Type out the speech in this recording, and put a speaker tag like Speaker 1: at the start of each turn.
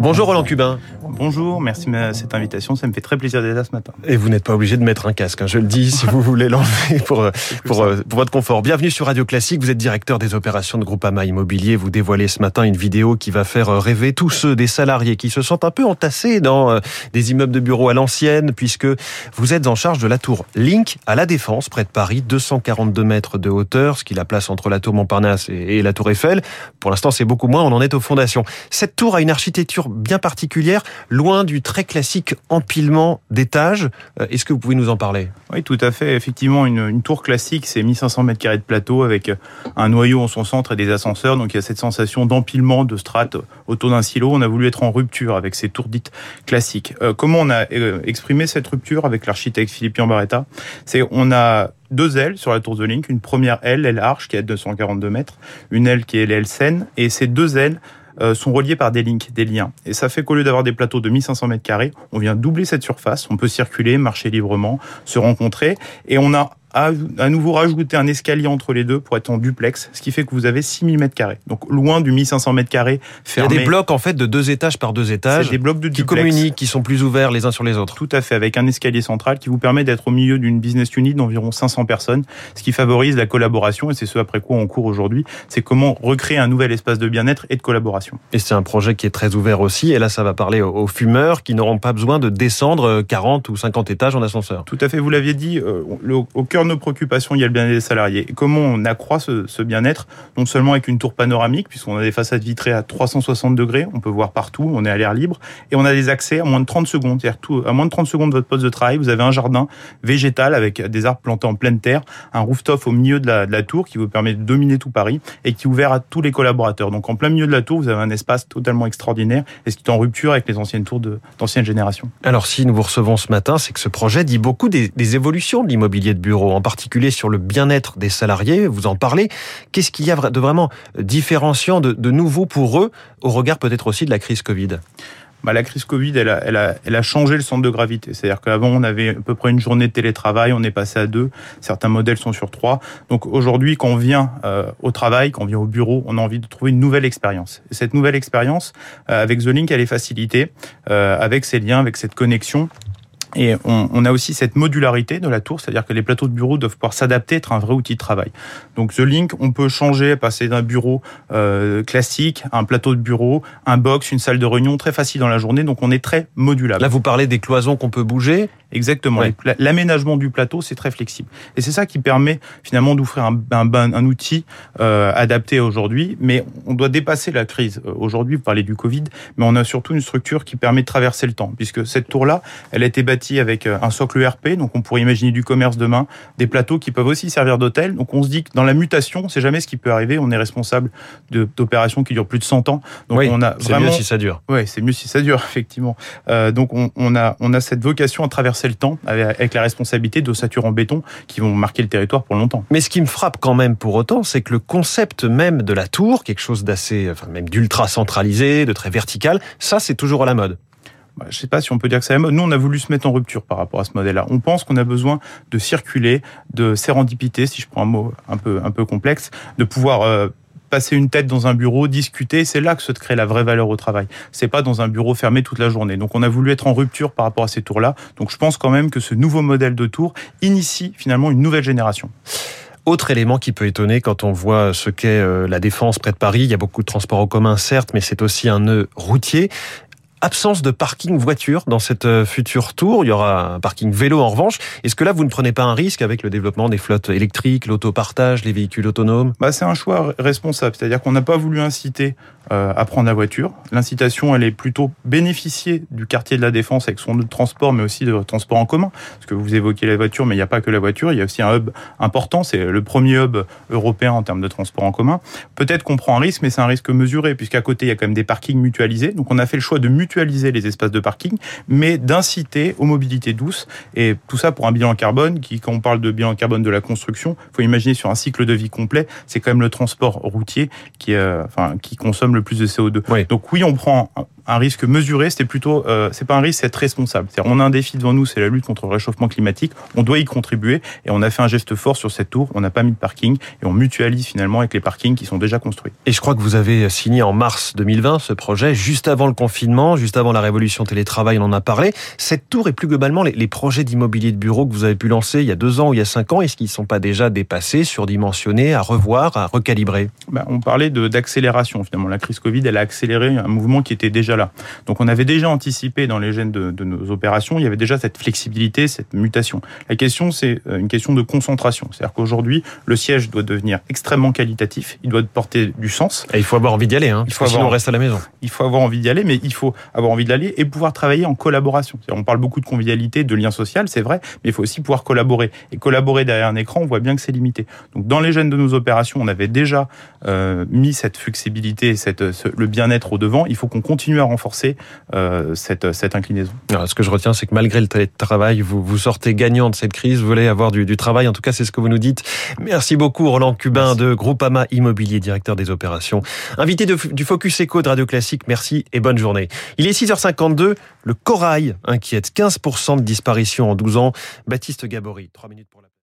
Speaker 1: Bonjour Roland Cubin.
Speaker 2: Bonjour, merci de cette invitation, ça me fait très plaisir d'être là ce matin.
Speaker 1: Et vous n'êtes pas obligé de mettre un casque, hein, je le dis, si vous voulez l'enlever pour, pour, euh, pour, votre confort. Bienvenue sur Radio Classique, vous êtes directeur des opérations de Groupama Immobilier, vous dévoilez ce matin une vidéo qui va faire rêver tous ceux des salariés qui se sentent un peu entassés dans euh, des immeubles de bureaux à l'ancienne, puisque vous êtes en charge de la tour Link à La Défense, près de Paris, 242 mètres de hauteur, ce qui la place entre la tour Montparnasse et la tour Eiffel. Pour l'instant, c'est beaucoup moins, on en est aux fondations. Cette tour a une architecture bien particulière, loin du très classique empilement d'étages. Euh, est-ce que vous pouvez nous en parler?
Speaker 2: Oui, tout à fait. Effectivement, une, tour classique, c'est 1500 mètres carrés de plateau avec un noyau en son centre et des ascenseurs. Donc il y a cette sensation d'empilement de strates autour d'un silo. On a voulu être en rupture avec ces tours dites classiques. Euh, comment on a euh, exprimé cette rupture avec l'architecte Philippe Barretta C'est on a deux ailes sur la tour de Link. Une première aile, l'aile arche, qui est à 242 mètres. Une aile qui est l'aile Seine. Et ces deux ailes euh, sont reliés par des links, des liens. Et ça fait qu'au lieu d'avoir des plateaux de 1500 mètres carrés, on vient doubler cette surface. On peut circuler, marcher librement, se rencontrer. Et on a à, à, nouveau rajouter un escalier entre les deux pour être en duplex, ce qui fait que vous avez 6000 mètres carrés. Donc loin du 1500 mètres carrés fermé.
Speaker 1: Il y a des blocs en fait de deux étages par deux étages.
Speaker 2: Des blocs de
Speaker 1: qui communiquent, qui sont plus ouverts les uns sur les autres.
Speaker 2: Tout à fait, avec un escalier central qui vous permet d'être au milieu d'une business unit d'environ 500 personnes, ce qui favorise la collaboration et c'est ce après quoi on court aujourd'hui. C'est comment recréer un nouvel espace de bien-être et de collaboration.
Speaker 1: Et c'est un projet qui est très ouvert aussi. Et là, ça va parler aux fumeurs qui n'auront pas besoin de descendre 40 ou 50 étages en ascenseur.
Speaker 2: Tout à fait, vous l'aviez dit, euh, au cœur nos préoccupations, il le bien-être des salariés. comment on accroît ce, bien-être Non seulement avec une tour panoramique, puisqu'on a des façades vitrées à 360 degrés, on peut voir partout, on est à l'air libre, et on a des accès à moins de 30 secondes. C'est-à-dire à moins de 30 secondes de votre poste de travail, vous avez un jardin végétal avec des arbres plantés en pleine terre, un rooftop au milieu de la, tour qui vous permet de dominer tout Paris et qui est ouvert à tous les collaborateurs. Donc en plein milieu de la tour, vous avez un espace totalement extraordinaire et ce qui est en rupture avec les anciennes tours d'anciennes générations.
Speaker 1: Alors si nous vous recevons ce matin, c'est que ce projet dit beaucoup des, des évolutions de l'immobilier de bureau, en particulier sur le bien-être des salariés, vous en parlez. Qu'est-ce qu'il y a de vraiment différenciant, de, nouveau pour eux, au regard peut-être aussi de la crise Covid?
Speaker 2: Bah, la crise Covid, elle a, changé le centre de gravité. C'est-à-dire qu'avant, on avait à peu près une journée de télétravail, on est passé à deux. Certains modèles sont sur trois. Donc aujourd'hui, quand on vient euh, au travail, quand on vient au bureau, on a envie de trouver une nouvelle expérience. Et cette nouvelle expérience, euh, avec The Link, elle est facilitée, euh, avec ces liens, avec cette connexion. Et on, on, a aussi cette modularité de la tour, c'est-à-dire que les plateaux de bureau doivent pouvoir s'adapter, être un vrai outil de travail. Donc The Link, on peut changer, passer d'un bureau euh, classique à un plateau de bureau, un box, une salle de réunion, très facile dans la journée. Donc on est très modulable.
Speaker 1: Là, vous parlez des cloisons qu'on peut bouger.
Speaker 2: Exactement. L'aménagement du plateau, c'est très flexible. Et c'est ça qui permet finalement d'offrir un, un, un, outil euh, adapté aujourd'hui. Mais on doit dépasser la crise. Euh, aujourd'hui, vous parlez du Covid, mais on a surtout une structure qui permet de traverser le temps, puisque cette tour-là, elle a été bâtie avec euh, un socle ERP, donc on pourrait imaginer du commerce demain, des plateaux qui peuvent aussi servir d'hôtel. Donc on se dit que dans la mutation, on sait jamais ce qui peut arriver. On est responsable d'opérations qui durent plus de 100 ans.
Speaker 1: Donc oui, on a c'est mieux si ça dure.
Speaker 2: Oui, c'est mieux si ça dure, effectivement. Euh, donc on, on, a on a cette vocation à traverser le temps avec, la responsabilité d'ossatures en béton qui vont marquer le territoire pour longtemps.
Speaker 1: Mais ce qui me frappe quand même pour autant, c'est que le concept même de la tour, quelque chose d'assez, enfin même d'ultra centralisé, de très vertical, ça c'est toujours à la mode.
Speaker 2: Bah, je ne sais pas si on peut dire que c'est la mode. Nous, on a voulu se mettre en rupture par rapport à ce modèle-là. On pense qu'on a besoin de circuler, de sérendipité, si je prends un mot un peu, un peu complexe, de pouvoir euh, passer une tête dans un bureau, discuter. C'est là que se crée la vraie valeur au travail. C'est pas dans un bureau fermé toute la journée. Donc, on a voulu être en rupture par rapport à ces tours-là. Donc, je pense quand même que ce nouveau modèle de tour initie finalement une nouvelle génération.
Speaker 1: Autre élément qui peut étonner quand on voit ce qu'est euh, la défense près de Paris, il y a beaucoup de transports en commun certes, mais c'est aussi un nœud routier absence de parking voiture dans cette euh, future tour. Il y aura un parking vélo en revanche. Est-ce que là, vous ne prenez pas un risque avec le développement des flottes électriques, l'autopartage, les véhicules autonomes?
Speaker 2: Bah, C'est un choix responsable. C'est-à-dire qu'on n'a pas voulu inciter à prendre la voiture. L'incitation, elle est plutôt bénéficier du quartier de la Défense avec son transport, mais aussi de transport en commun. Parce que vous évoquez la voiture, mais il n'y a pas que la voiture. Il y a aussi un hub important. C'est le premier hub européen en termes de transport en commun. Peut-être qu'on prend un risque, mais c'est un risque mesuré, puisqu'à côté, il y a quand même des parkings mutualisés. Donc on a fait le choix de mutualiser les espaces de parking, mais d'inciter aux mobilités douces. Et tout ça pour un bilan carbone qui, quand on parle de bilan carbone de la construction, faut imaginer sur un cycle de vie complet, c'est quand même le transport routier qui, euh, consomme le plus de CO2. Donc oui, on prend un risque mesuré, c'était plutôt, euh, c'est pas un risque, c'est être responsable. C'est on a un défi devant nous, c'est la lutte contre le réchauffement climatique. On doit y contribuer et on a fait un geste fort sur cette tour. On n'a pas mis de parking et on mutualise finalement avec les parkings qui sont déjà construits.
Speaker 1: Et je crois que vous avez signé en mars 2020 ce projet, juste avant le confinement, juste avant la révolution télétravail, on en a parlé. Cette tour et plus globalement les, les projets d'immobilier de bureau que vous avez pu lancer il y a deux ans ou il y a cinq ans, est-ce qu'ils ne sont pas déjà dépassés, surdimensionnés, à revoir, à recalibrer?
Speaker 2: Ben, On parlait d'accélération finalement. La crise Covid, elle a accéléré un mouvement qui était déjà là. Donc on avait déjà anticipé dans les gènes de, de nos opérations, il y avait déjà cette flexibilité, cette mutation. La question, c'est euh, une question de concentration. C'est-à-dire qu'aujourd'hui, le siège doit devenir extrêmement qualitatif, il doit porter du sens.
Speaker 1: Et il faut avoir envie d'y aller, hein, il faut avoir, sinon on reste à la maison.
Speaker 2: Il faut avoir envie d'y aller, mais il faut avoir envie d'aller et pouvoir travailler en collaboration. On parle beaucoup de convivialité, de lien social, c'est vrai, mais il faut aussi pouvoir collaborer. Et collaborer derrière un écran, on voit bien que c'est limité. Donc dans les gènes de nos opérations, on avait déjà euh, mis cette flexibilité, cette, ce, le bien-être au devant. Il faut qu'on continue à renforcer euh, cette, cette inclinaison.
Speaker 1: Alors, ce que je retiens, c'est que malgré le télétravail, vous, vous sortez gagnant de cette crise. Vous voulez avoir du, du travail. En tout cas, c'est ce que vous nous dites. Merci beaucoup, Roland Cubin Merci. de Groupama Immobilier, directeur des opérations. Invité de, du Focus Echo de Radio Classique. Merci et bonne journée. Il est 6h52. Le corail inquiète 15% de disparition en 12 ans. Baptiste Gabory, 3 minutes pour la